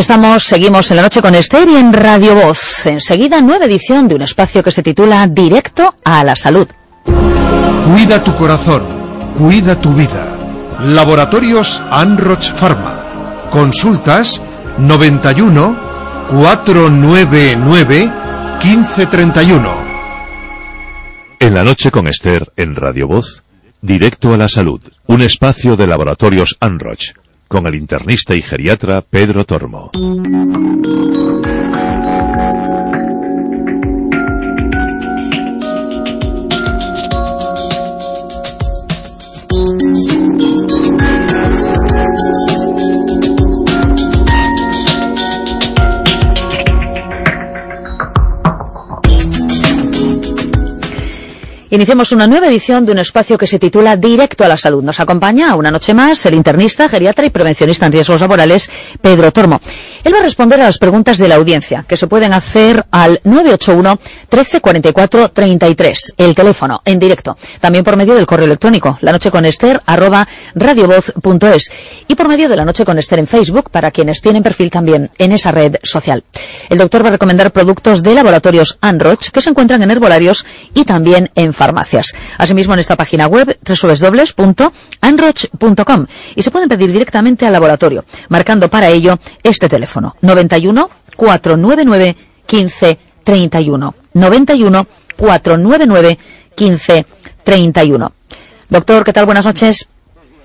Estamos, seguimos en la noche con Esther y en Radio Voz. Enseguida, nueva edición de un espacio que se titula Directo a la Salud. Cuida tu corazón, cuida tu vida. Laboratorios Anroch Pharma. Consultas 91 499 1531. En la noche con Esther en Radio Voz, Directo a la Salud, un espacio de Laboratorios Anroch, con el internista y geriatra Pedro Tormo. Iniciamos una nueva edición de un espacio que se titula Directo a la Salud. Nos acompaña una noche más el internista, geriatra y prevencionista en riesgos laborales, Pedro Tormo. Él va a responder a las preguntas de la audiencia, que se pueden hacer al 981 13 44 33, el teléfono, en directo. También por medio del correo electrónico, la noche con Esther, arroba radiovoz.es. Y por medio de la noche con Esther en Facebook, para quienes tienen perfil también en esa red social. El doctor va a recomendar productos de laboratorios Anroch que se encuentran en herbolarios y también en farmacias. Asimismo, en esta página web, www.anroch.com. Y se pueden pedir directamente al laboratorio, marcando para ello este teléfono, 91 499 15 31. 91 499 15 31. Doctor, ¿qué tal? Buenas noches.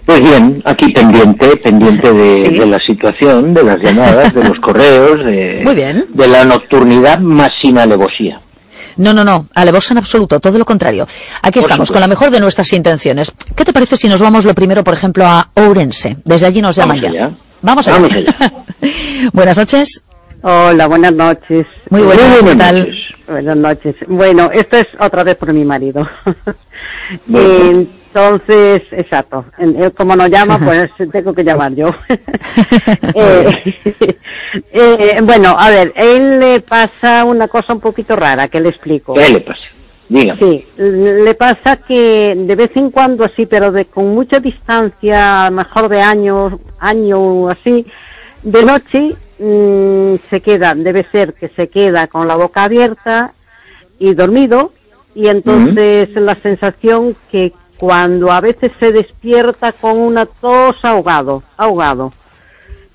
Pues bien, aquí pendiente, pendiente de, Sí. de la situación, de las llamadas, de los correos, de, Muy bien. de la nocturnidad más sin alevosía. No, no, no, alevosa en absoluto, todo lo contrario. Aquí Por estamos, supuesto. con la mejor de nuestras intenciones. ¿Qué te parece si nos vamos lo primero, por ejemplo, a Ourense? Desde allí nos llaman Vamos ya. allá. Vamos allá. Vamos allá. Buenas noches. Hola, buenas noches. Muy buenas, Muy ¿qué buenas tal? noches. Buenas noches. Bueno, esto es otra vez por mi marido. Bueno. Entonces, exacto. Él como no llama, pues tengo que llamar yo. Eh, eh, bueno, a ver, él le pasa una cosa un poquito rara que le explico. ¿Qué le pasa? Dígame. Sí, le pasa que de vez en cuando así, pero de con mucha distancia, a lo mejor de años, año o así, de noche mm, se queda, debe ser que se queda con la boca abierta y dormido, y entonces la sensación que cuando a veces se despierta con una tos ahogado, ahogado.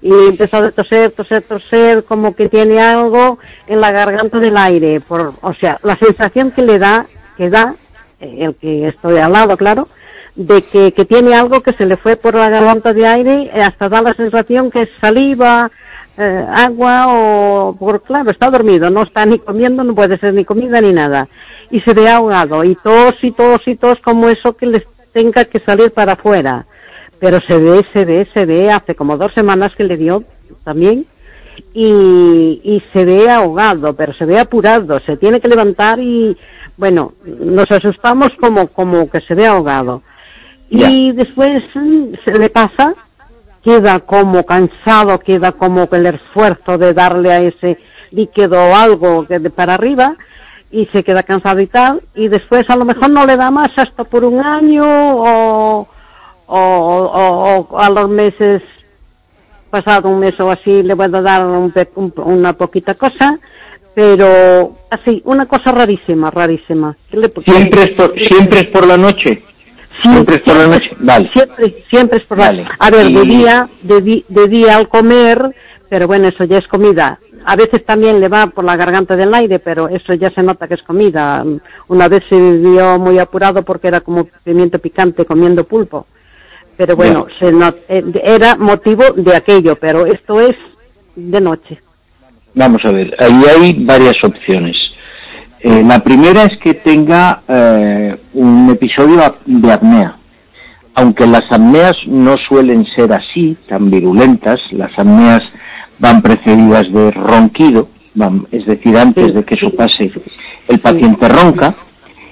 Y empezó a toser, toser, toser, como que tiene algo en la garganta del aire. Por, o sea, la sensación que le da, que da, eh, el que estoy al lado, claro, de que, tiene algo que se le fue por la garganta de aire, eh, hasta da la sensación que es saliva, eh, agua o, por, claro, está dormido, no está ni comiendo, no puede ser ni comida ni nada. Y se ve ahogado, y tos y tos y tos como eso que les tenga que salir para afuera pero se ve, se ve, se ve, hace como dos semanas que le dio también, y, y se ve ahogado, pero se ve apurado, se tiene que levantar y, bueno, nos asustamos como, como que se ve ahogado. Y después mm, se le pasa, queda como cansado, queda como el esfuerzo de darle a ese líquido o algo que de para arriba, y se queda cansado y tal, y después a lo mejor no le da más hasta por un año o, o, o- o a los meses, pasado un mes o así, le puedo dar un un- una poquita cosa, pero así, una cosa rarísima, rarísima. ¿Qué le- ¿Siempre es, por, ¿Siempre es por la noche? ¿Siempre es por la noche? Vale. Siempre, siempre es por la Vale. A ver, de día, de, de día al comer, pero bueno, eso ya es comida. A veces también le va por la garganta del aire, pero eso ya se nota que es comida. Una vez se vio muy apurado porque era como pimiento picante comiendo pulpo. Pero bueno, se not- eh, era motivo de aquello, pero esto es de noche. Vamos a ver, ahí hay varias opciones. Eh, la primera es que tenga eh, un episodio de apnea. aunque las apneas no suelen ser así, tan virulentas, las apneas van precedidas de ronquido, van- es decir, antes de que eso pase, el paciente ronca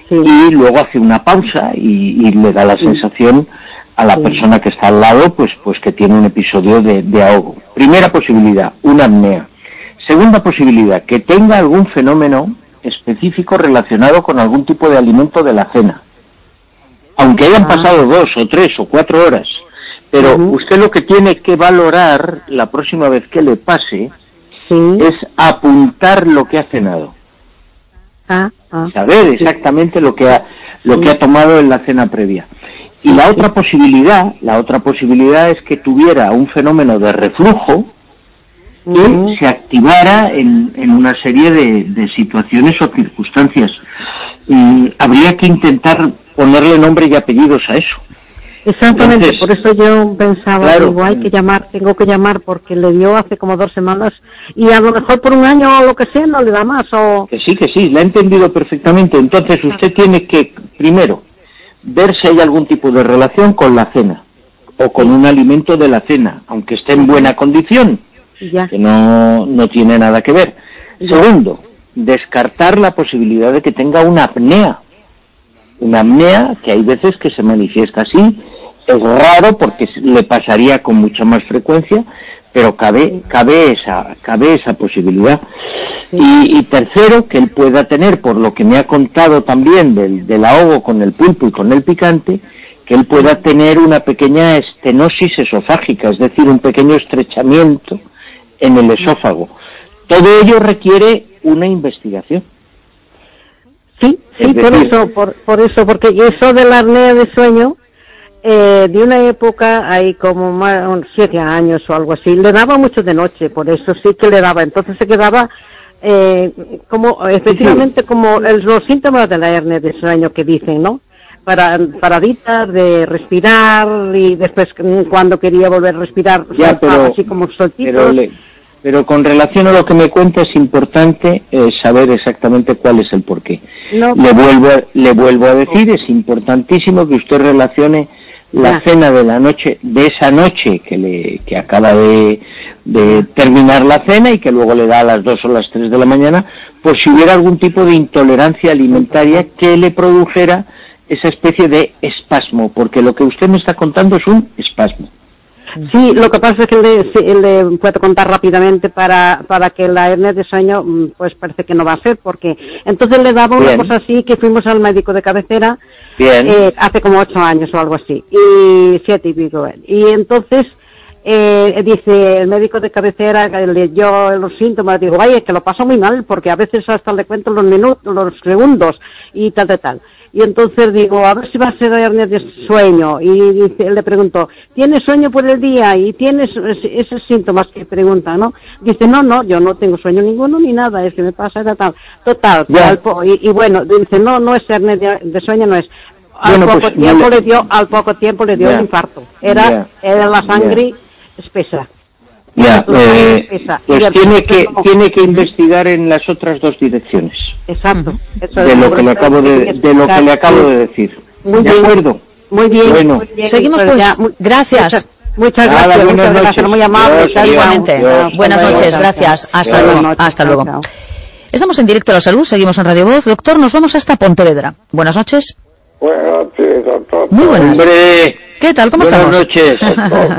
y luego hace una pausa y, y le da la sensación a la persona que está al lado, pues, pues que tiene un episodio de, de ahogo. Primera posibilidad, una apnea. Segunda posibilidad, que tenga algún fenómeno específico relacionado con algún tipo de alimento de la cena. Aunque hayan pasado dos o tres o cuatro horas. Pero usted lo que tiene que valorar la próxima vez que le pase es apuntar lo que ha cenado. Ah, ah. Saber exactamente lo que ha, lo que ha tomado en la cena previa. Y la otra posibilidad, la otra posibilidad es que tuviera un fenómeno de reflujo que se activara en, en una serie de, de situaciones o circunstancias. Y habría que intentar ponerle nombre y apellidos a eso. Exactamente, Entonces, por eso yo pensaba, claro. digo, hay que llamar, tengo que llamar porque le dio hace como dos semanas y a lo mejor por un año o lo que sea no le da más o... Que sí, que sí, la he entendido perfectamente. Entonces usted tiene que, primero, ver si hay algún tipo de relación con la cena o con un alimento de la cena, aunque esté en buena condición, Ya. que no, no tiene nada que ver. Segundo, descartar la posibilidad de que tenga una apnea. Una apnea que hay veces que se manifiesta así, es raro porque le pasaría con mucha más frecuencia, pero cabe, cabe esa, cabe esa posibilidad. Y, y tercero, que él pueda tener, por lo que me ha contado también del, del ahogo con el pulpo y con el picante, que él pueda tener una pequeña estenosis esofágica, es decir, un pequeño estrechamiento en el esófago. Todo ello requiere una investigación. Sí, sí, Es por decir- eso, por, por eso, porque eso de la apnea de sueño, eh, de una época, hay como más, siete años o algo así, le daba mucho de noche, por eso sí que le daba, entonces se quedaba eh, como, efectivamente, como el- los síntomas de la hernia de sueño que dicen, ¿no? Para, paraditas de respirar y después mm, cuando quería volver a respirar, Ya, pero, así como soltitos. pero, le- pero con relación a lo que me cuenta es importante eh, saber exactamente cuál es el porqué. No, Le vuelvo, a- le vuelvo a decir, es importantísimo que usted relacione la cena de la noche, de esa noche que le, que acaba de, de terminar la cena y que luego le da a las dos o las tres de la mañana, por si hubiera algún tipo de intolerancia alimentaria que le produjera esa especie de espasmo, porque lo que usted me está contando es un espasmo. Sí, lo que pasa es que le, le puedo contar rápidamente para, para que la hernia de sueño, mm, pues parece que no va a ser, porque entonces le daba una Bien. cosa así que fuimos al médico de cabecera Bien. eh, hace como ocho años o algo así, y siete y pico. Y entonces eh, dice el médico de cabecera, que le dio los síntomas, digo, vaya, que lo paso muy mal, porque a veces hasta le cuento los minutos, los segundos, y tal, tal, tal. Y entonces digo, a ver si va a ser hernia de sueño. Y dice, le pregunto, ¿tienes sueño por el día? Y tienes esos síntomas que pregunta, ¿no? Dice, no, no, yo no tengo sueño ninguno ni nada, es que me pasa tal, tal. Total, y, y bueno, dice, no, no es hernia de, de sueño, no es. Al Bueno, poco pues, tiempo no le- le dio, al poco tiempo le dio Ya. el infarto. Era, era la sangre espesa. Ya, eh, espesa. pues tiene que, tiene que investigar en las otras dos direcciones Exacto. Eso de es lo que le acabo de, de lo que le acabo de decir. Muy ¿De bien. acuerdo? Muy bien. Bueno. muy bien, Seguimos, pues pues. ya, Gracias. Muchas, Nada, gracias, buenas muchas gracias, noches. muy amable. Dios, Dios, Igualmente. Dios. Buenas Hasta noches, gracias. Hasta Buenas luego. noches, Hasta luego. chao. Estamos en directo a la salud, seguimos en Radio Voz. Doctor, nos vamos hasta Pontevedra. Buenas noches. Buenas noches, doctor. Muy buenas. Hombre, ¿Qué tal? ¿Cómo buenas estamos? noches.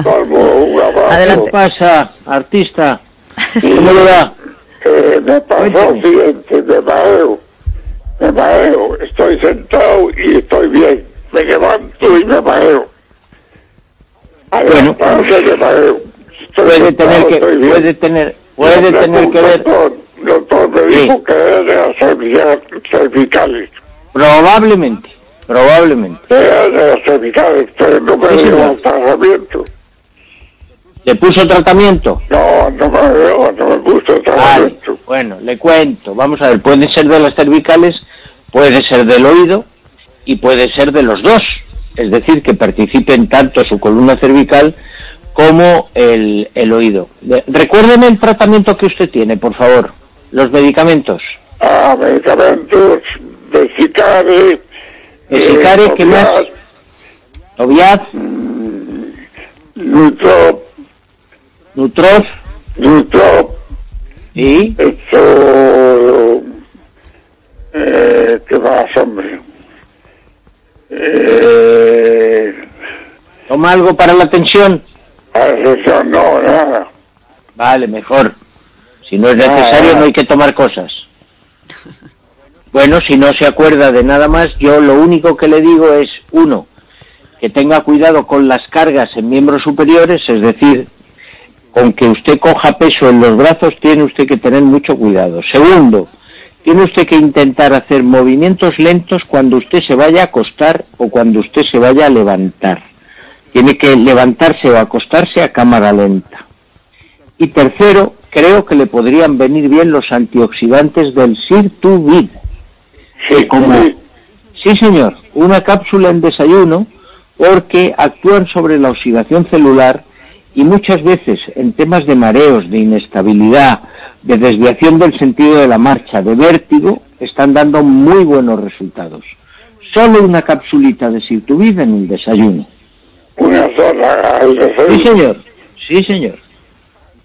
Calvo, un abrazo. ¿Qué Adelante. pasa, artista? ¿Cómo le va? Me pasó siguiente, me mareo. Me mareo, estoy sentado y estoy bien. Me levanto y me mareo. Bueno. me mareo. Estoy Puede sentado, tener que, puede tener, puede tener que ver, Doctor, doctor me Sí. dijo que era de las cervical- cervicales. probablemente, probablemente. Era de las cervicales, pero no me Sí, dio el tratamiento. ¿Le puso tratamiento? No, no no me Vale, tratamiento. bueno, le cuento. Vamos a ver, puede ser de las cervicales, puede ser del oído y puede ser de los dos. Es decir, que participen tanto su columna cervical como el, el oído. De- Recuérdeme el tratamiento que usted tiene, por favor. Los medicamentos. Ah, medicamentos, vesicare, Vesicare, ¿qué más? Noviaz, Nutrop, Nutrof, Nutrop, ¿sí? esto... Eh, ¿Qué más, hombre? Eh, ¿Toma algo para la tensión? eso no, nada. Vale, mejor. Si no es necesario, no hay que tomar cosas. Bueno, si no se acuerda de nada más, yo lo único que le digo es, uno, que tenga cuidado con las cargas en miembros superiores, es decir, con que usted coja peso en los brazos, tiene usted que tener mucho cuidado. Segundo, tiene usted que intentar hacer movimientos lentos cuando usted se vaya a acostar o cuando usted se vaya a levantar. Tiene que levantarse o acostarse a cámara lenta. Y tercero, creo que le podrían venir bien los antioxidantes del Sirtuvid. Sí, como, sí. sí señor, una cápsula en desayuno porque actúan sobre la oxidación celular y muchas veces en temas de mareos, de inestabilidad, de desviación del sentido de la marcha, de vértigo, están dando muy buenos resultados. Solo una capsulita de Sirtuvid en el desayuno. Una sola al Sí desayuno. señor, sí señor.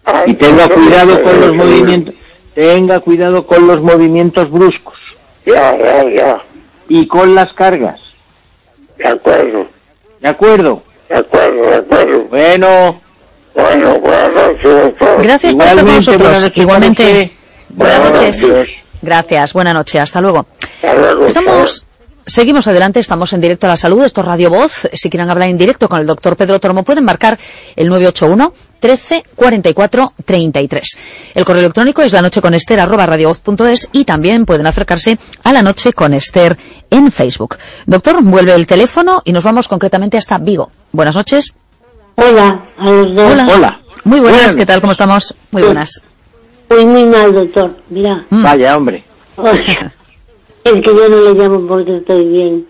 Ah, Y tenga cuidado con los movimientos, tenga cuidado con los movimientos bruscos Ya, ya, ya. y con las cargas. De acuerdo, ¿De acuerdo? de acuerdo, de acuerdo. Bueno, Bueno, buenas noches. Gracias por estar con nosotros. para Igualmente. Buenas Buenas noches. noches. Gracias. Buenas noches. Hasta luego. Hasta luego, Estamos, seguimos adelante, estamos en directo a la salud, esto es Radio Voz. Si quieren hablar en directo con el doctor Pedro Tormo, pueden marcar el 981 13 44 33. El correo electrónico es la noche con Esther arroba radiovoz.es y también pueden acercarse a la noche con Esther en Facebook. Doctor, vuelve el teléfono y nos vamos concretamente hasta Vigo. Buenas noches. Hola, a los dos. Hola. Hola. Muy buenas, Buenas. ¿qué tal? ¿Cómo estamos? Muy Sí. buenas. Estoy muy mal, doctor. Mira, Mm. vaya hombre. o sea, es que yo no le llamo porque estoy bien.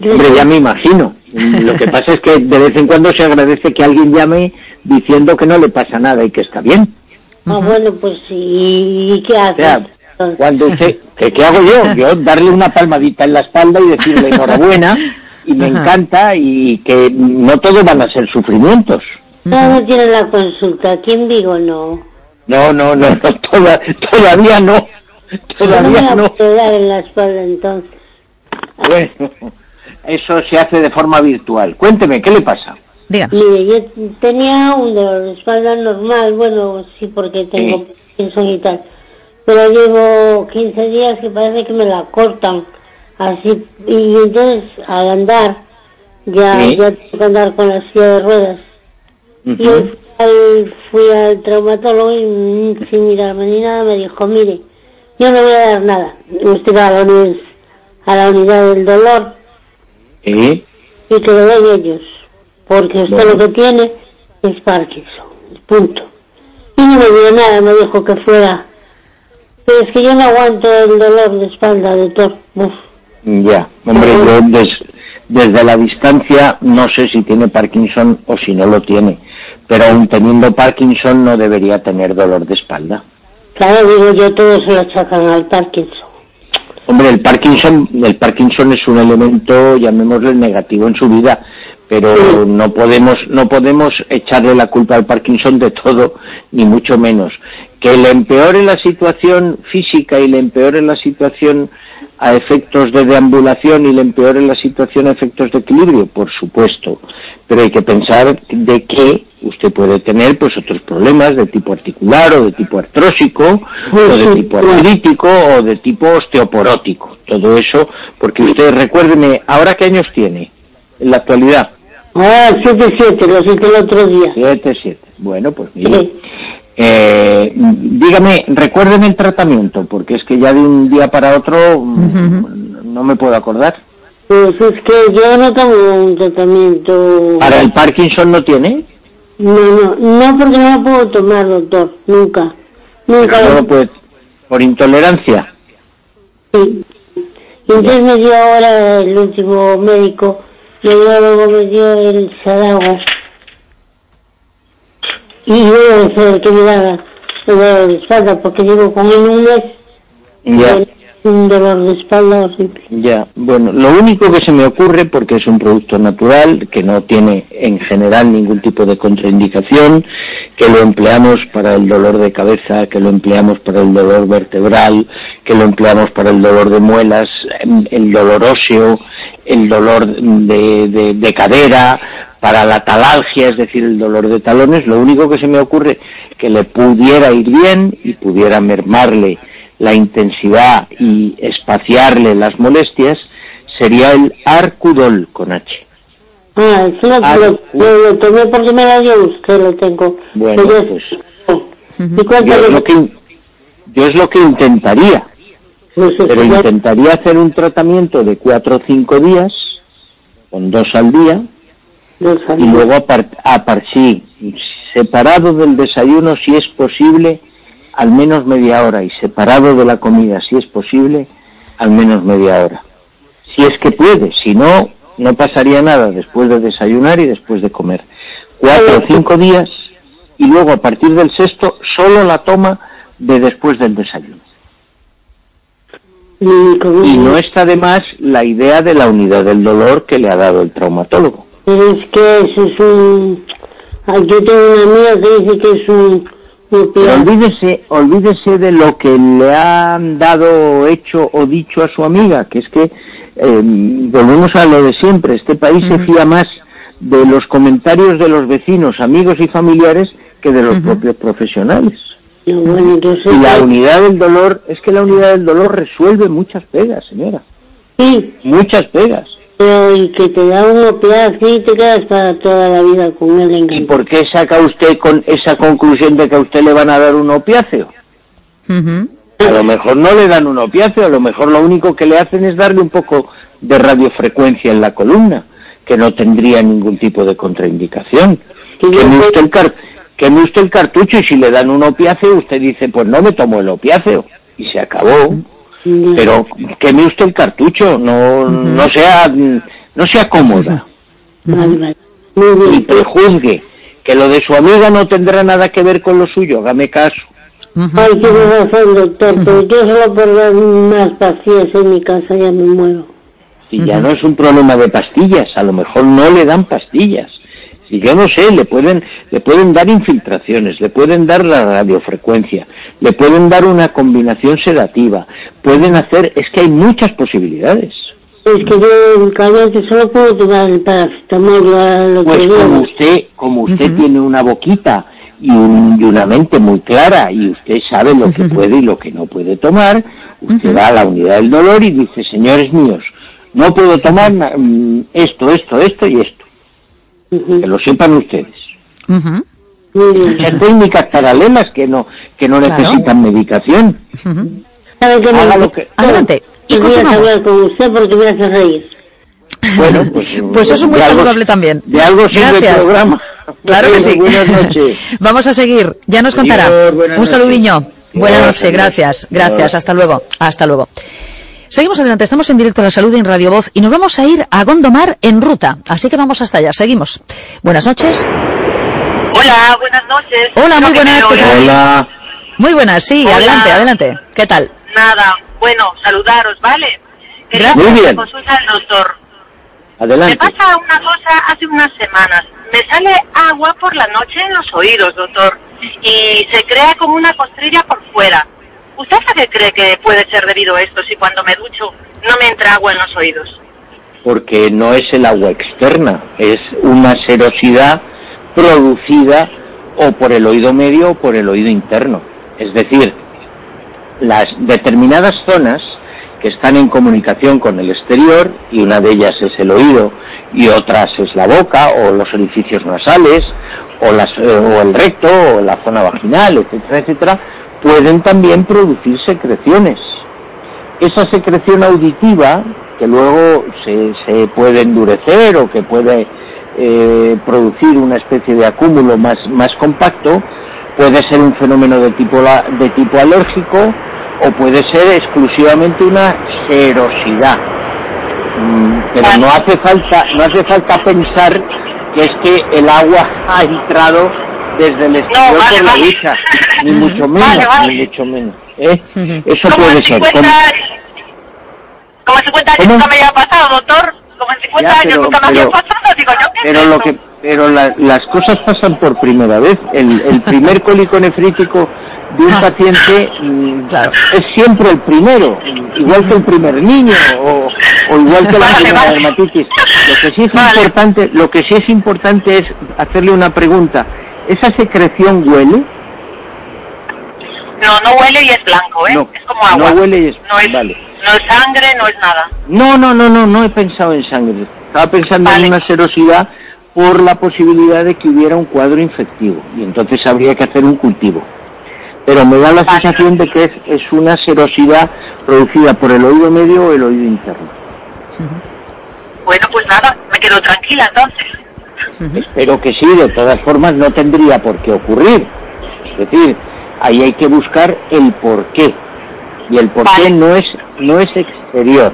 Hombre, ya me imagino. Lo que pasa es que de vez en cuando se agradece que alguien llame diciendo que no le pasa nada y que está bien. Ah, bueno, pues sí. ¿Y qué O sea, cuando usted, ¿qué, qué hago yo? Yo darle una palmadita en la espalda y decirle enhorabuena y me Ajá. encanta y que no todo van a ser sufrimientos. No, no tiene la consulta. Aquí en Vigo no. No, no, no, no, toda- todavía no. no me Todavía la no. puedo dar en la espalda entonces. Bueno, eso se hace de forma virtual. Cuénteme, ¿qué le pasa? Díganos. Mire, yo tenía un dolor de espalda normal, bueno, sí, porque tengo Parkinson y tal. Pero llevo 15 días que parece que me la cortan. Así, y entonces al andar, ya, Sí. ya tengo que andar con la silla de ruedas. Y hoy al- fui al traumatólogo y mm, sin mirarme ni nada me dijo, mire, yo no voy a dar nada. Usted va a la, a la unidad del dolor Sí, y que lo den ellos, porque usted Bueno. lo que tiene es Parkinson, punto. Y no me dio nada, me dijo que fuera. Pero es que yo no aguanto el dolor de espalda, doctor. Uf. Ya. Hombre, yo des- desde la distancia no sé si tiene Parkinson o si no lo tiene. Pero aún teniendo Parkinson no debería tener dolor de espalda. Claro, digo yo, todo se lo achacan al Parkinson. Hombre, el Parkinson, el Parkinson es un elemento, llamémosle negativo en su vida, pero Sí. no podemos, no podemos echarle la culpa al Parkinson de todo, ni mucho menos. Que le empeore la situación física y le empeore la situación a efectos de deambulación y le empeore la situación a efectos de equilibrio, por supuesto. Pero hay que pensar de que usted puede tener pues otros problemas de tipo articular o de tipo artrósico o de tipo artrítico o de tipo osteoporótico. Todo eso, porque usted, recuérdeme, ¿ahora qué años tiene en la actualidad? Ah, 7-7, lo hice el otro día. Siete, siete. Bueno, pues mire. Sí. Eh, dígame, recuérdeme el tratamiento, porque es que ya de un día para otro mm, no me puedo acordar. Pues es que yo no tomo un tratamiento... ¿Para el Parkinson no tiene? No, no, no porque no lo puedo tomar, doctor, nunca. Nunca Pero lo puede- por intolerancia. Sí. Y entonces me dio ahora el último médico, me dio luego me dio el Sadago. Y voy a hacer que me haga el dolor de espalda, porque llevo con él un mes. Ya. y un dolor de espalda horrible. Ya, bueno, lo único que se me ocurre, porque es un producto natural, que no tiene en general ningún tipo de contraindicación, que lo empleamos para el dolor de cabeza, que lo empleamos para el dolor vertebral, que lo empleamos para el dolor de muelas, em, el dolor óseo, el dolor de, de- de cadera, para la talalgia, es decir, el dolor de talones, lo único que se me ocurre que le pudiera ir bien y pudiera mermarle la intensidad y espaciarle las molestias sería el Arcudol con H. Ah, es lo, Ah, lo, lo- tomé porque me la dio usted, lo tengo. Bueno, Pero pues ¿Y yo cuánto es lo que, yo es lo que intentaría, no sé pero intentaría hacer un tratamiento de cuatro o cinco días, con dos al día, y luego a par, a par- sí, separado del desayuno si es posible, al menos media hora, y separado de la comida si es posible, al menos media hora. Si es que puede, si no, no pasaría nada después de desayunar y después de comer. Cuatro o cinco días, y luego a partir del sexto, solo la toma de después del desayuno. Y no está de más la idea de la unidad del dolor que le ha dado el traumatólogo. Pero es que eso es un... Yo tengo una amiga que dice que es un... un Pero olvídese, olvídese de lo que le han dado, hecho o dicho a su amiga, que es que eh, volvemos a lo de siempre. Este país se fía más de los comentarios de los vecinos, amigos y familiares que de los propios profesionales. Bueno, entonces... La unidad del dolor, es que la unidad del dolor resuelve muchas pegas, señora. Sí, Muchas pegas. Pero y que te da un opiáceo y te quedas para toda la vida con él ¿Y por qué saca usted con esa conclusión de que a usted le van a dar un opiáceo? A lo mejor no le dan un opiáceo, a lo mejor lo único que le hacen es darle un poco de radiofrecuencia en la columna, que no tendría ningún tipo de contraindicación. Yo- usted el, car queme usted el cartucho y si le dan un opiáceo, usted dice, pues no me tomo el opiáceo. Y se acabó. Pero queme usted el cartucho, no, no sea, no sea cómoda, Vale, vale. Muy ni bien. prejuzgue, que lo de su amiga no tendrá nada que ver con lo suyo, hágame caso. Ay, tiene razón, doctor, pero yo solo por dar más pastillas en mi casa ya me muero. Si ya no es un problema de pastillas, a lo mejor no le dan pastillas. Si yo no sé, le pueden, le pueden dar infiltraciones, le pueden dar la radiofrecuencia, le pueden dar una combinación sedativa, pueden hacer, es que hay muchas posibilidades. Es que yo cállate solo puedo tomar el paracetamol lo, lo Pues que como usted, como usted tiene una boquita y, un- y una mente muy clara y usted sabe lo que puede y lo que no puede tomar, usted va a la unidad del dolor y dice, señores míos, no puedo tomar mm, esto, esto, esto y esto. Que lo sepan ustedes. Técnicas paralelas que no, que no Claro. necesitan medicación. ¿Sabe qué me Haga lo que- Adelante. Y hablar con usted porque me hace reír. Bueno, pues, Pues eso es muy algo- saludable también. De algo sirve el Gracias. programa. Claro que sí. Buenas noches. Vamos a seguir. Ya nos contará. Buenas Un noches. saludiño. Buenas noches. Gracias. Gracias. Hasta luego. Hasta luego. Seguimos adelante. Estamos en directo a la salud en Radio Voz y nos vamos a ir a Gondomar en ruta. Así que vamos hasta allá. Seguimos. Buenas noches. Hola, buenas noches. Hola, muy buenas, me ¿qué tal? oyen. Hola. Muy buenas. Sí, Hola. adelante, adelante. ¿Qué tal? Nada, bueno, saludaros, ¿vale? Gracias. Muy bien. consulta al doctor. Me Adelante. pasa una cosa hace unas semanas. Me sale agua por la noche en los oídos, doctor. Y se crea como una costrilla por fuera. ¿Usted a qué cree que puede ser debido a esto si cuando me ducho no me entra agua en los oídos? porque no es el agua externa, es una serosidad producida o por el oído medio o por el oído interno. Es decir, las determinadas zonas que están en comunicación con el exterior, y una de ellas es el oído, y otras es la boca, o los orificios nasales, o, las, eh, o el recto, o la zona vaginal, etcétera, etcétera, pueden también producir secreciones esa secreción auditiva que luego se, puede endurecer o que puede eh, producir una especie de acúmulo más, compacto, puede ser un fenómeno de tipo, de tipo alérgico o puede ser exclusivamente una serosidad. Mm, Pero no hace falta, no hace falta pensar que es que el agua ha entrado desde el exterior vale, por la vale. ni mucho menos, Vale, ni mucho menos. ¿eh? Eso Como puede en ser. 50, 50 años ¿Cómo? nunca me había pasado, doctor. Como en 50 Ya, años pero- nunca me había pero- pasado, digo yo, ¿qué Pero es lo que, pero la- las cosas pasan por primera vez. El, el primer cólico nefrítico de un Ah. paciente mm, es siempre el primero, igual que el primer niño o, o igual que la Vale, primera vale. dermatitis. Lo que sí es Vale. importante, lo que sí es importante es hacerle una pregunta. ¿Esa secreción huele? No, no huele y es blanco, ¿eh? No, es como agua. no huele y es no es, vale. no es sangre, no es nada. No, no, no, no, no he pensado en sangre. Estaba pensando Vale. en una serosidad por la posibilidad de que hubiera un cuadro infectivo y entonces habría que hacer un cultivo. Pero me da la Vale. sensación de que es, es una serosidad producida por el oído medio o el oído interno. Bueno, pues nada, me quedo tranquila entonces. Espero que sí, de todas formas no tendría por qué ocurrir. Es decir, ahí hay que buscar el por qué. Y el por qué Vale. no es, no es exterior,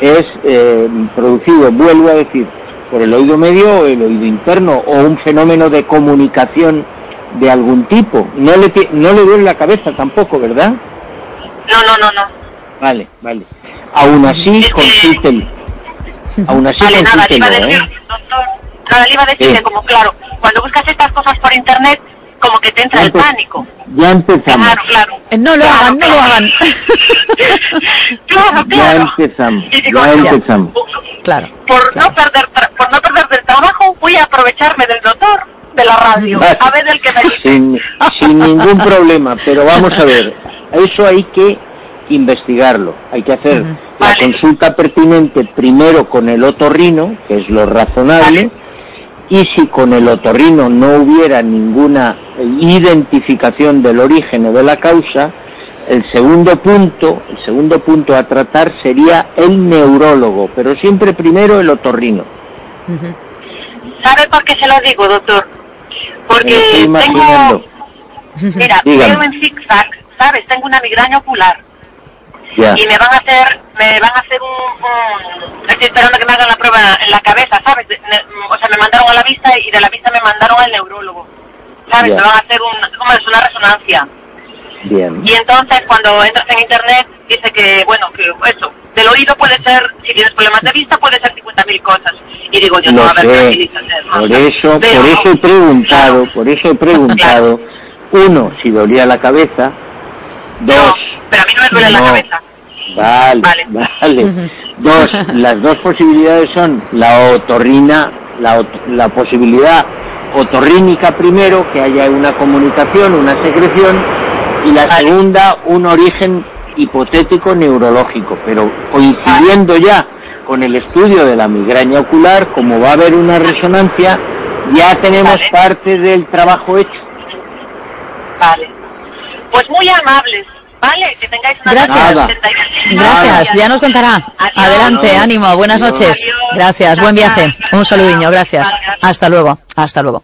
es eh, producido, vuelvo a decir, por el oído medio o el oído interno o un fenómeno de comunicación de algún tipo. No le, no le duele la cabeza tampoco, ¿verdad? No, no, no, no. Vale, vale. Aún así, consúltelo. Aún así, Vale, nada, le iba a consúltelo, decir, doctor, nada, le iba a decir que como claro, cuando buscas estas cosas por internet, como que te entra el Ya pánico. Ya empezamos. Claro, claro. Eh, No lo Claro, hagan, no lo claro. hagan. claro, Ya claro. empezamos. Y digo, Ya ya. empezamos. Claro. Por claro. no perder tra- por no perder del trabajo, voy a aprovecharme del doctor de la radio, Vale. a ver el que me dice. sin, sin ningún problema, pero vamos a ver, eso hay que investigarlo, hay que hacer Ujú. la Vale. consulta pertinente primero con el otorrino, que es lo razonable, Vale. Y si con el otorrino no hubiera ninguna identificación del origen o de la causa, el segundo punto, el segundo punto a tratar sería el neurólogo, pero siempre primero el otorrino. ¿Sabe por qué se lo digo, doctor? Porque tengo, imaginando. mira, Dígame. veo en zigzag, ¿sabes? Tengo una migraña ocular. Y me van a hacer me van a hacer un, un- estoy esperando que me hagan la prueba en la cabeza sabes o sea me mandaron a la vista y de la vista me mandaron al neurólogo sabes Ya. me van a hacer un ¿cómo es? una resonancia Bien. y entonces cuando entras en internet dice que bueno que eso del oído puede ser si tienes problemas de vista puede ser 50.000 cosas y digo yo no a ver ¿no? Por eso, Pero- por eso he preguntado, Claro. por eso he preguntado, uno, si dolía la cabeza, no, dos, pero a mí no me duele la No. cabeza vale, Vale. vale, dos, las dos posibilidades son la otorrina, la, la posibilidad otorrínica primero, que haya una comunicación, una secreción, y la segunda, un origen hipotético neurológico, pero coincidiendo ya con el estudio de la migraña ocular, como va a haber una resonancia, ya tenemos Vale. parte del trabajo hecho. vale pues muy amables vale que tengáis una Gracias. noche Nada. 76. Gracias, ya nos contará. Adiós. Adelante, Adiós. ánimo, buenas Adiós. noches. Adiós. Gracias, buen viaje. Un saludiño, gracias. Hasta luego, hasta luego.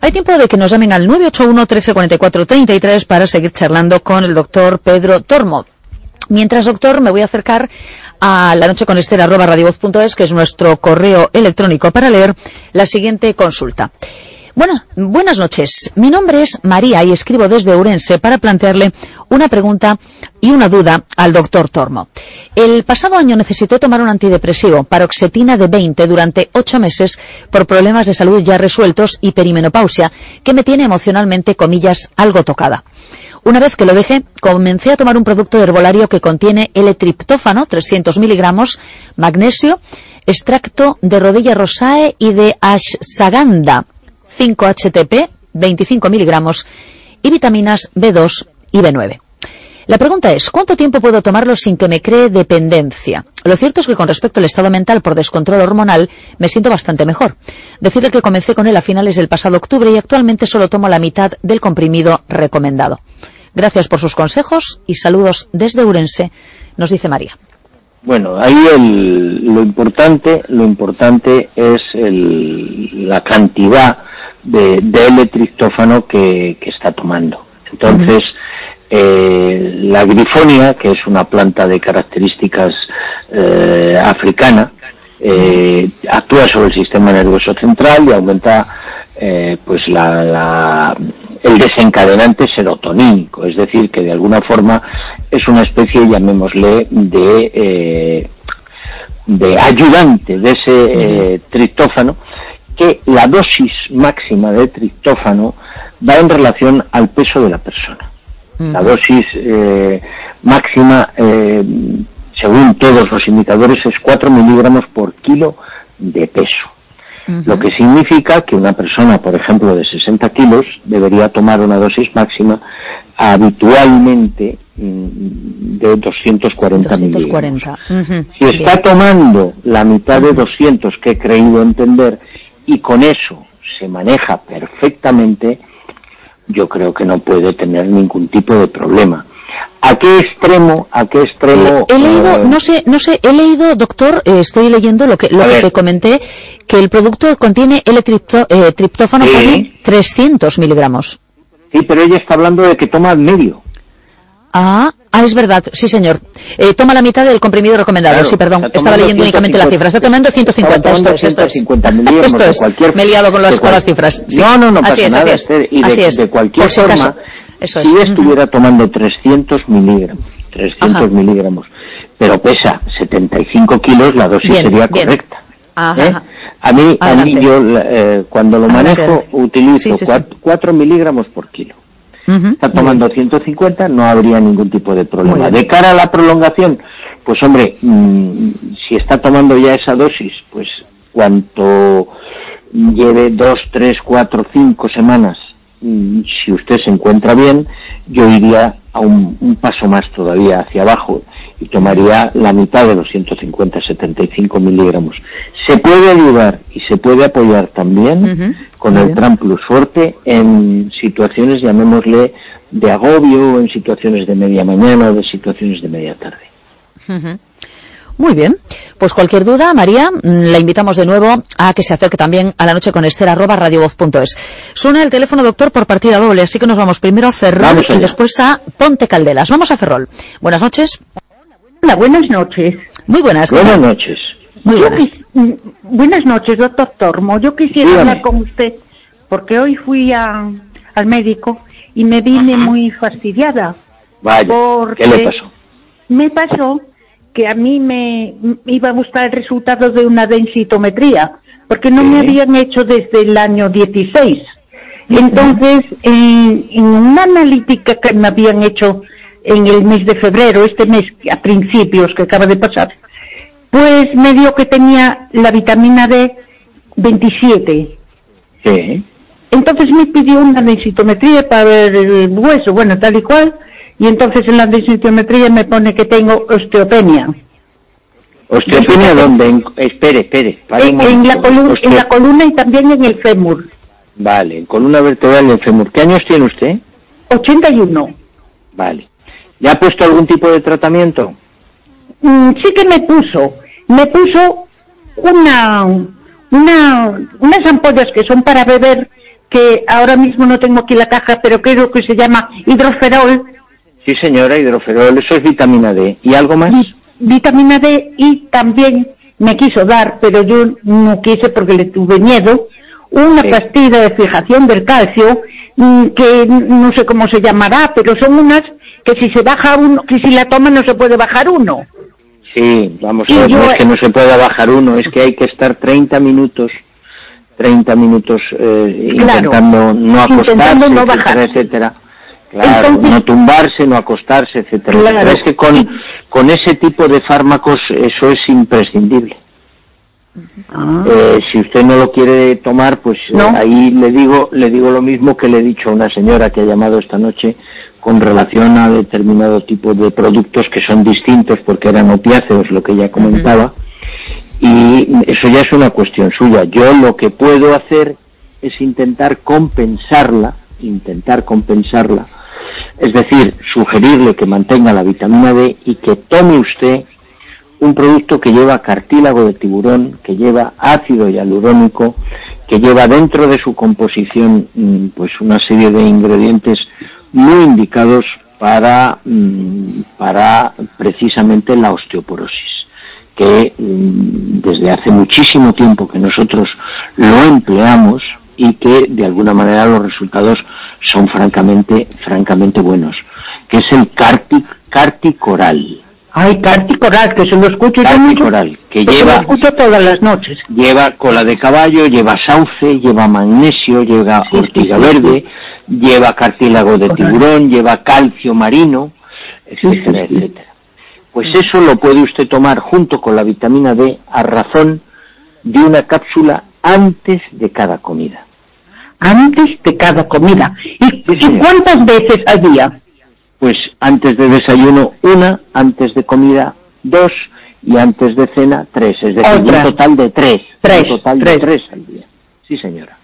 Hay tiempo de que nos llamen al 981 1344 33 para seguir charlando con el doctor Pedro Tormo. Mientras, doctor, me voy a acercar a la noche con Esther, arroba radiovoz.es, que es nuestro correo electrónico para leer la siguiente consulta. Bueno, buenas noches. Mi nombre es María y escribo desde Urense para plantearle una pregunta y una duda al doctor Tormo. El pasado año necesité tomar un antidepresivo, paroxetina de 20, durante ocho meses por problemas de salud ya resueltos y perimenopausia, que me tiene emocionalmente, comillas, algo tocada. Una vez que lo dejé, comencé a tomar un producto de herbolario que contiene L-triptófano, 300 miligramos, magnesio, extracto de rodilla rosae y de ashwagandha, 5-HTP, 25 miligramos, y vitaminas B2 y B9. La pregunta es, ¿cuánto tiempo puedo tomarlo sin que me cree dependencia? Lo cierto es que con respecto al estado mental por descontrol hormonal, me siento bastante mejor. Decirle que comencé con él a finales del pasado octubre y actualmente solo tomo la mitad del comprimido recomendado. Gracias por sus consejos y saludos desde Urense, nos dice María. Bueno, ahí el- lo importante, lo importante es el- la cantidad de, de L-triptófano que, que está tomando. Entonces, eh, la grifonia, que es una planta de características eh, africana, eh, actúa sobre el sistema nervioso central y aumenta eh, pues la, la- el desencadenante serotonínico, es decir, que de alguna forma es una especie, llamémosle, de eh, de ayudante de ese eh, triptófano, que la dosis máxima de triptófano va en relación al peso de la persona. La dosis eh, máxima, eh, según todos los indicadores, es 4 miligramos por kilo de peso. Lo que significa que una persona, por ejemplo, de 60 kilos, debería tomar una dosis máxima habitualmente de 240, miligramos. 240. Ujú. Si está tomando la mitad de 200 que he creído entender y con eso se maneja perfectamente, yo creo que no puede tener ningún tipo de problema. ¿A qué extremo, a qué extremo? He leído, eh, no sé, no sé, he leído, doctor, eh, estoy leyendo lo que, lo que te comenté, que el producto contiene L-tripto- eh, triptófano Sí. pone 300 miligramos. Sí, pero ella está hablando de que toma medio. Ah, ah, es verdad, sí señor. Eh, toma la mitad del comprimido recomendado, Claro, sí, perdón. Estaba tomando leyendo únicamente la 150. cifra. Está tomando 150, Estaba esto tomando es, esto es. 150 miligramos Esto es. cualquier- Me he liado con las, con las cual- cifras. Sí. No, no, no así pasa es, nada, así es. Y de- así es. de cualquier Por si forma, Eso es. Si estuviera tomando 300 miligramos, 300 Ajá. miligramos, pero pesa 75 kilos, la dosis Bien, sería bien. correcta. Ajá, ¿eh? ajá. A mí, a mí yo eh, cuando lo Adelante, manejo utilizo Sí, sí, sí. 4 miligramos por kilo. Está tomando 150, no habría ningún tipo de problema. De cara a la prolongación, pues hombre, mm, si está tomando ya esa dosis, pues cuanto lleve dos, tres, cuatro, cinco semanas, mm, si usted se encuentra bien, yo iría a un, un paso más todavía hacia abajo y tomaría la mitad de los 150, 75 miligramos. Se puede ayudar y se puede apoyar también con el. Tran Plus Forte en situaciones, llamémosle, de agobio, en situaciones de media mañana o de situaciones de media tarde. Muy bien. Pues cualquier duda, María, mm, la invitamos de nuevo a que se acerque también a la noche con Esther arroba radiovoz.es. Suena el teléfono, doctor, por partida doble, así que nos vamos primero a Ferrol Vamos y después a Ponte Caldelas. Vamos a Ferrol. Buenas noches. Hola, buenas noches. Muy buenas. ¿qué Buenas noches. Muy Yo buenas. quis- mm, buenas noches, doctor Tormo. Yo quisiera Dígame. hablar con usted porque hoy fui a- al médico y me vine muy fastidiada. Vaya, Porque- ¿qué le pasó? Me pasó que a mí me iba a gustar el resultado de una densitometría porque no Sí. me habían hecho desde el año 16. Entonces, en, en una analítica que me habían hecho en el mes de febrero, este mes a principios que acaba de pasar, pues me dio que tenía la vitamina D 27. Sí. Entonces me pidió una densitometría para ver el hueso, bueno, tal y cual, y entonces en la densitometría me pone que tengo osteopenia. ¿Osteopenia dónde? En- espere, espere. En, en la columna, en la columna y también en el fémur. Vale, en columna vertebral y en fémur. ¿Qué años tiene usted? 81. Vale. ¿Le ha puesto algún tipo de tratamiento? Mm, sí que me puso, me puso una, una, unas ampollas que son para beber, que ahora mismo no tengo aquí la caja, pero creo que se llama hidroferol, Sí, señora, hidroferol, eso es vitamina D. ¿Y algo más? vi- vitamina D y también me quiso dar, pero yo no quise porque le tuve miedo, una Sí. pastilla de fijación del calcio, mm, que no sé cómo se llamará, pero son unas que si se baja uno, que si la toma no se puede bajar uno. Sí, vamos Y a ver, yo- no es que no se pueda bajar uno, es que hay que estar 30 minutos, 30 minutos eh, Claro, intentando no acostarse, intentando no etcétera, bajar. etcétera. Claro, Entonces- no tumbarse, no acostarse, etcétera. Claro. Pero es que con, con ese tipo de fármacos eso es imprescindible. Eh, si usted no lo quiere tomar, pues eh, ahí le digo, le digo lo mismo que le he dicho a una señora que ha llamado esta noche con relación a determinado tipo de productos que son distintos porque eran opiáceos, lo que ella comentaba, y eso ya es una cuestión suya. Yo lo que puedo hacer es intentar compensarla, intentar compensarla, es decir, sugerirle que mantenga la vitamina D y que tome usted un producto que lleva cartílago de tiburón, que lleva ácido hialurónico, que lleva dentro de su composición mm, pues una serie de ingredientes muy indicados para, mm, para precisamente la osteoporosis, que mm, desde hace muchísimo tiempo que nosotros lo empleamos y que de alguna manera los resultados son francamente, francamente buenos, que es el carti, carticoral. Ay, Coral, que se lo escucho yo Carti mucho, coral, que se lo lleva, escucho todas las noches. lleva cola de caballo, lleva sauce, lleva magnesio, lleva ortiga sí, verde, lleva cartílago de tiburón, lleva calcio marino, etcétera, etcétera. Pues eso lo puede usted tomar junto con la vitamina D a razón de una cápsula antes de cada comida. Antes de cada comida. ¿Y, y cuántas veces al día? Pues antes de desayuno una, antes de comida dos y antes de cena tres. Es decir, Otra. un total de tres. Tres, Un total de tres al día. Sí, señora.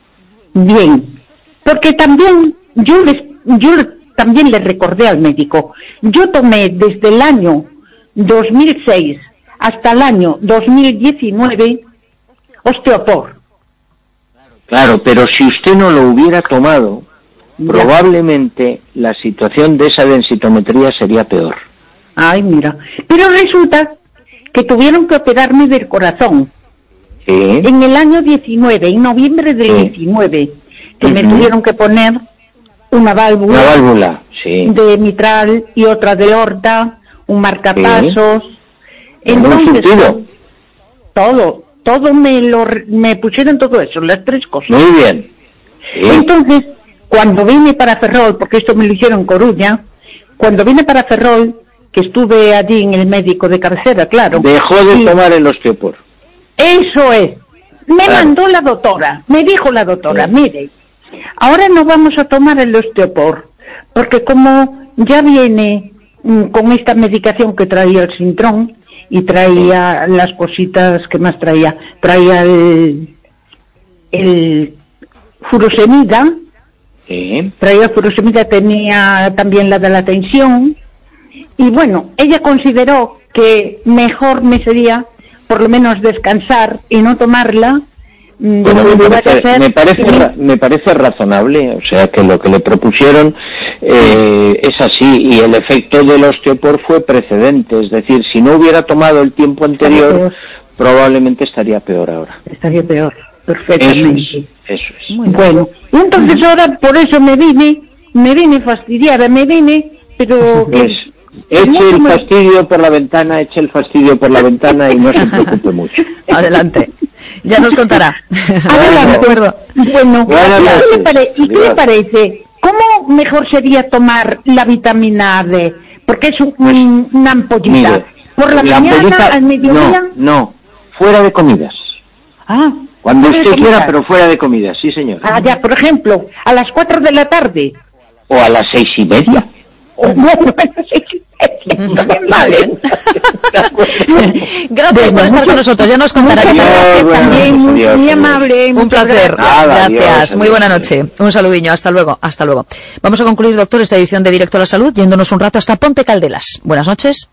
Bien, porque también yo les, yo también le recordé al médico, yo tomé desde el año 2006 hasta el año 2019 osteopor. Claro, pero si usted no lo hubiera tomado, probablemente la situación de esa densitometría sería peor. Ay, mira. Pero resulta que tuvieron que operarme del corazón ¿Sí? en el año 19, en noviembre del Sí. 19, que me tuvieron que poner una válvula. Una válvula, sí. de mitral y otra de aorta, un marcapasos. ¿En un sentido? todo, todo me lo me pusieron todo eso, las tres cosas. Muy bien. Sí. Entonces, cuando vine para Ferrol, porque esto me lo hicieron en Coruña, cuando vine para Ferrol, que estuve allí en el médico de cabecera, claro. Dejó de tomar el osteopor. Eso es. Me Claro. mandó la doctora, me dijo la doctora, mire, ahora no vamos a tomar el osteopor, porque como ya viene mm, con esta medicación que traía el Sintrón y traía las cositas que más traía, traía el, el furosemida, traía furosemida, tenía también la de la tensión, y bueno, ella consideró que mejor me sería por lo menos descansar y no tomarla. Mm, Bueno, me parece, me, parece, me razonable, o sea que lo que le propusieron eh, es así y el efecto del osteopor fue precedente, es decir, si no hubiera tomado el tiempo anterior, probablemente estaría peor ahora. estaría peor, Eso perfectamente. es, eso es. Bueno, y entonces ahora por eso me vine, me vine fastidiada, me vine, pero Es, eche el fastidio por la ventana, eche el fastidio por la ventana y no se preocupe mucho. Adelante. Ya nos contará. Adelante. De acuerdo. Bueno, ¿y qué pare- ¿y qué le parece? ¿Cómo mejor sería tomar la vitamina D? Porque es un- un- una ampollita. Mire, ¿Por la, mañana, ampollita- al mediodía? No, no, fuera de comidas. Ah, Cuando usted quiera, pero fuera de comidas, sí señor. Ah, ya, por ejemplo, a las 4 de la tarde. O a las seis y media. O, bueno, sí, también vale. Gracias por estar con nosotros. Ya nos contará. También, noches, muy, adiós, muy adiós. amable. Un placer. gracias. Nada, Gracias. adiós, Muy buena adiós. noche. Un saludiño. Hasta luego. Hasta luego. Vamos a concluir, doctor, esta edición de Directo a la Salud yéndonos un rato hasta Ponte Caldelas. Buenas noches.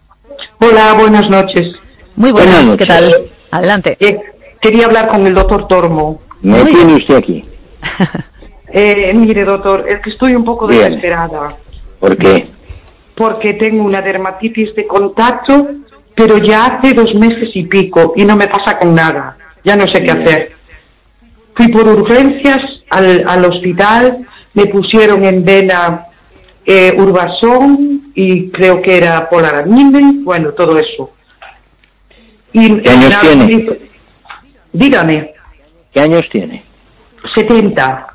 Hola, buenas noches. Muy buenas. Buenas ¿Qué tal? Adelante. Eh, quería hablar con el doctor Tormo. Me Muy tiene usted aquí. Eh, mire, doctor, es que estoy un poco Bien. desesperada ¿Por qué? Porque tengo una dermatitis de contacto, pero ya hace dos meses y pico y no me pasa con nada. Ya no sé qué hacer. Fui por urgencias al, al hospital, me pusieron en vena eh, Urbasón y creo que era Polaramine, bueno, todo eso. Y, ¿Qué años tiene? me- Dígame, ¿Qué años tiene? 70.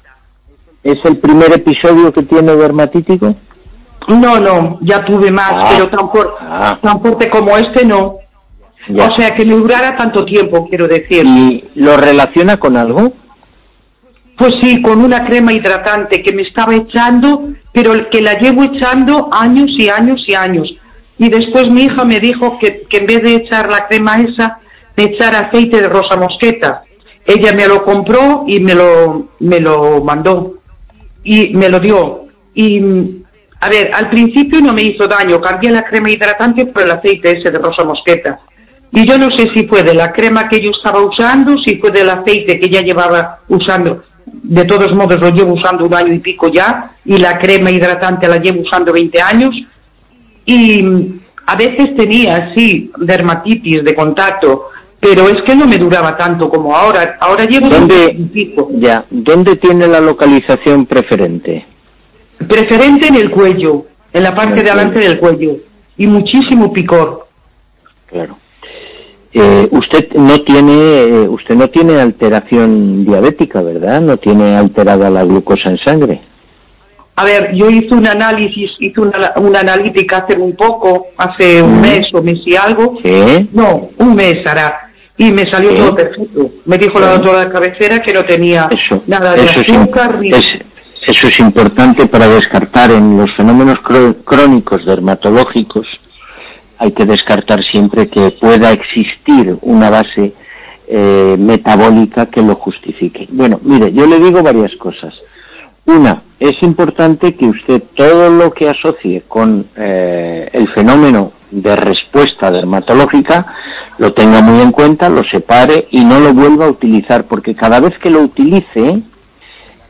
¿Es el primer episodio que tiene dermatítico? No, no, ya tuve más, Ah. pero tan, fuer- Ah. tan fuerte como este no. Ya. O sea, que me durara tanto tiempo, quiero decir. ¿Y lo relaciona con algo? Pues sí, con una crema hidratante que me estaba echando, pero que la llevo echando años y años y años. Y después mi hija me dijo que, que en vez de echar la crema esa, de echar aceite de rosa mosqueta. Ella me lo compró y me lo, me lo mandó. Y me lo dio. Y, a ver, al principio no me hizo daño. Cambié la crema hidratante por el aceite ese de rosa mosqueta. Y yo no sé si fue de la crema que yo estaba usando, si fue del aceite que ya llevaba usando. De todos modos lo llevo usando un año y pico ya, y la crema hidratante la llevo usando 20 años. Y mm, a veces tenía, sí, dermatitis de contacto, pero es que no me duraba tanto como ahora. Ahora llevo un año y ¿Dónde, pico. ya, ¿Dónde tiene la localización preferente? Preferente en el cuello, en la parte de adelante del cuello, y muchísimo picor. claro. Eh, usted no tiene eh, usted no tiene alteración diabética, ¿verdad? No tiene alterada la glucosa en sangre. A ver, yo hice un análisis, hice una, una analítica hace un poco, hace un mes o mes y algo. Sí. No, un mes hará. Y me salió Sí. todo perfecto. Me dijo la doctora de cabecera que no tenía nada de Eso es, azúcar ni... es- eso es importante para descartar en los fenómenos crónicos dermatológicos. Hay que descartar siempre que pueda existir una base eh, metabólica que lo justifique. Bueno, mire, yo le digo varias cosas. Una, es importante que usted todo lo que asocie con eh, el fenómeno de respuesta dermatológica lo tenga muy en cuenta, lo separe y no lo vuelva a utilizar, porque cada vez que lo utilice,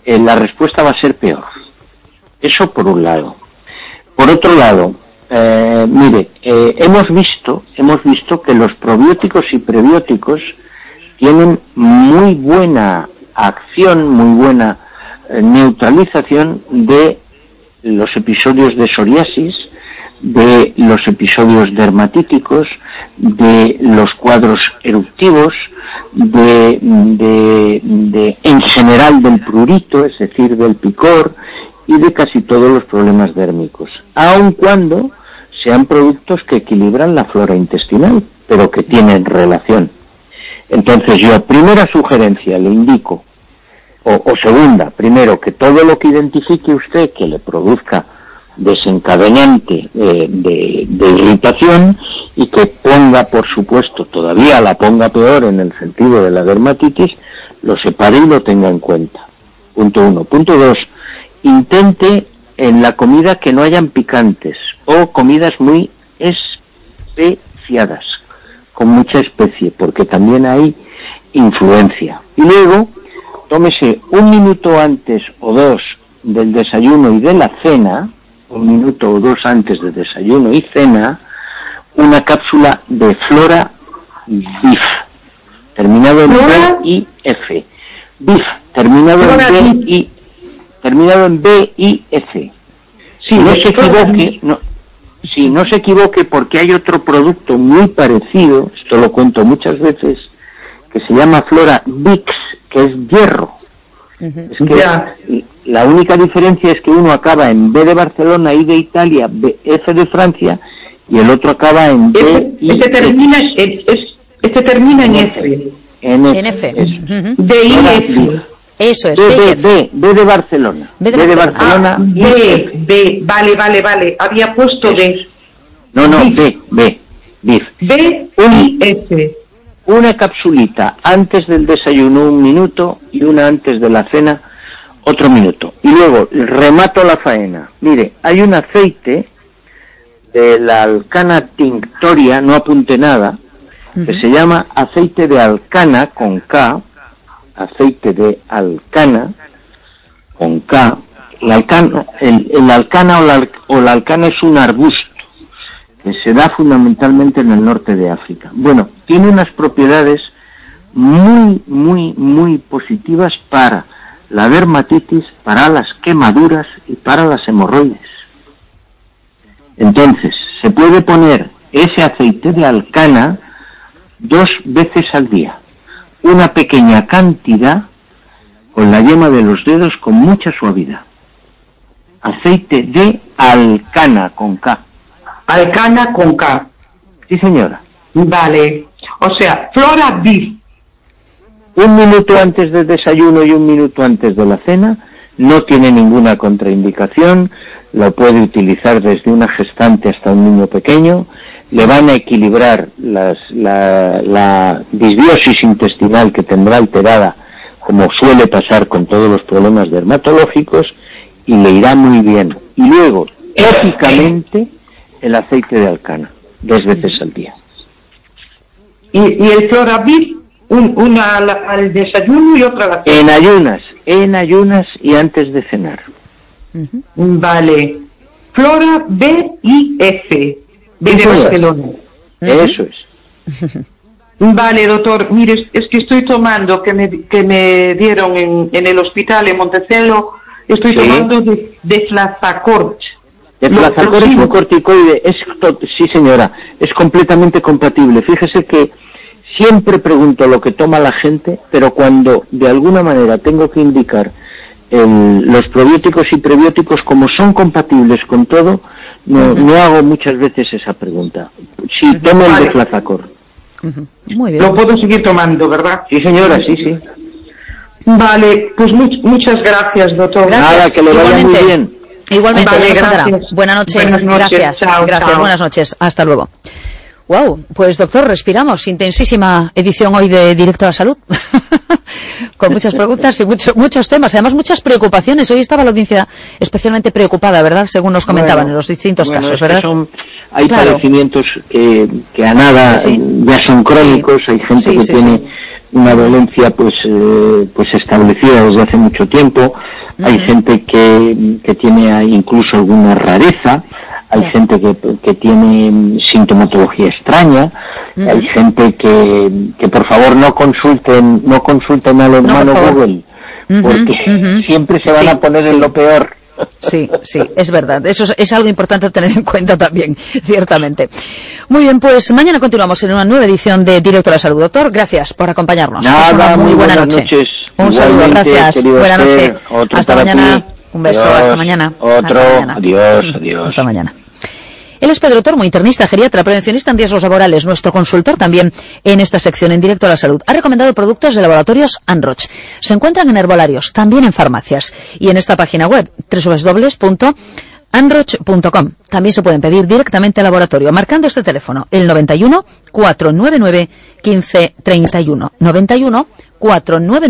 eh, la respuesta va a ser peor. Eso por un lado. Por otro lado, eh, mire, eh, hemos visto, hemos visto que los probióticos y prebióticos tienen muy buena acción, muy buena eh, neutralización de los episodios de psoriasis, de los episodios dermatíticos, de los cuadros eruptivos, de, de- de- en general del prurito, es decir, del picor y de casi todos los problemas dérmicos, aun cuando sean productos que equilibran la flora intestinal, pero que tienen relación. Entonces yo, primera sugerencia, le indico, o, segunda, primero, que todo lo que identifique usted que le produzca desencadenante eh, de irritación y que ponga, por supuesto, todavía la ponga peor en el sentido de la dermatitis, lo separe y lo tenga en cuenta. Punto uno. Punto dos, intente en la comida que no hayan picantes o comidas muy especiadas, con mucha especie, porque también hay influencia. Y luego, tómese un minuto antes o dos del desayuno y de la cena, un minuto o dos antes de desayuno y cena, una cápsula de Flora BIF, terminado en B y F. BIF, terminado en B y terminado en B y F. Sí, no se equivoque, no, sí, no se equivoque porque hay otro producto muy parecido, esto lo cuento muchas veces, que se llama Flora Vix, que es hierro. Es que la única diferencia es que uno acaba en B de Barcelona, I de Italia, B, F de Francia, y el otro acaba en B y Este termina es- este termina en F. en F. En F. Eso. Ujú. De I F. Eso es. B, B B. B, B de Barcelona. B de B de Barcelona. Ah. B, B, vale, vale, vale. Había puesto D. No, no, B, B, BIF. B y F. Una capsulita antes del desayuno un minuto y una antes de la cena otro minuto. Y luego remato la faena. Mire, hay un aceite de la alcana tinctoria, no apunte nada, que se llama aceite de alcana con K, aceite de alcana con K. La alcana, el, el alcana o la, o la alcana es un arbusto que se da fundamentalmente en el norte de África. Bueno, tiene unas propiedades muy, muy, muy positivas para la dermatitis, para las quemaduras y para las hemorroides. Entonces, se puede poner ese aceite de alcana dos veces al día. Una pequeña cantidad con la yema de los dedos con mucha suavidad. Aceite de alcana con K. Alcana con K. Sí, señora. Vale. O sea, Flora Beef. Un minuto antes del desayuno y un minuto antes de la cena. No tiene ninguna contraindicación. Lo puede utilizar desde una gestante hasta un niño pequeño. Le van a equilibrar las- la, la disbiosis intestinal que tendrá alterada, como suele pasar con todos los problemas dermatológicos, y le irá muy bien. Y luego, tópicamente, el aceite de alcana, dos veces al día. Y, y el Flora Beef, un- una al, al desayuno y otra a la cena. En ayunas, en ayunas y antes de cenar. Vale. Flora B y F. De Eso es. Barcelona. Eso es. Vale, doctor. Mire, es- que estoy tomando, que me, que me dieron en, en el hospital en Montecelo, estoy Sí. tomando de, de Flazacort. El es un corticoide, es sí señora, es completamente compatible. Fíjese que siempre pregunto lo que toma la gente, pero cuando de alguna manera tengo que indicar el- los probióticos y prebióticos como son compatibles con todo, no, no hago muchas veces esa pregunta. Sí, tomo el de flazacor. Muy bien. Lo puedo seguir tomando, ¿verdad? Sí señora, sí, sí. Vale, pues much- muchas gracias, doctor. Nada, que le vaya muy bien. Igualmente, Vale, gracias. Buenas noches. Buenas noches. Gracias. Chao, Gracias. chao. Buenas noches. Hasta luego. Wow, pues doctor, respiramos. Intensísima edición hoy de Directo a la Salud. Con muchas preguntas y mucho- muchos temas. Además, muchas preocupaciones. Hoy estaba la audiencia especialmente preocupada, ¿verdad? Según nos comentaban Bueno, en los distintos bueno, casos, es que ¿verdad? son- hay Claro. padecimientos que, que a nada Sí. ya son crónicos, hay gente Sí, que tiene una dolencia pues eh, pues establecida desde hace mucho tiempo, hay gente que, que tiene incluso alguna rareza, hay gente que, que tiene mm, sintomatología extraña, hay gente que, que por favor no consulten no consulten al hermano. Google porque siempre se van Sí, a poner sí. en lo peor. Sí, sí, es verdad. Eso es, es algo importante tener en cuenta también, ciertamente. Muy bien, pues mañana continuamos en una nueva edición de Directo a la Salud. Doctor, gracias por acompañarnos. Nada, muy, muy buena buenas noche. noches. Un saludo, gracias. Buena noche. Hasta mañana. ti. Un beso, Adiós. hasta mañana. Otro, Hasta mañana. adiós, adiós. Hasta mañana. Él es Pedro Tormo, internista, geriatra, prevencionista en riesgos laborales, nuestro consultor también en esta sección en directo a la salud. Ha recomendado productos de laboratorios Anroch. Se encuentran en herbolarios, también en farmacias y en esta página web www.anroch.com. También se pueden pedir directamente al laboratorio marcando este teléfono, el 91 499 1531. 91 499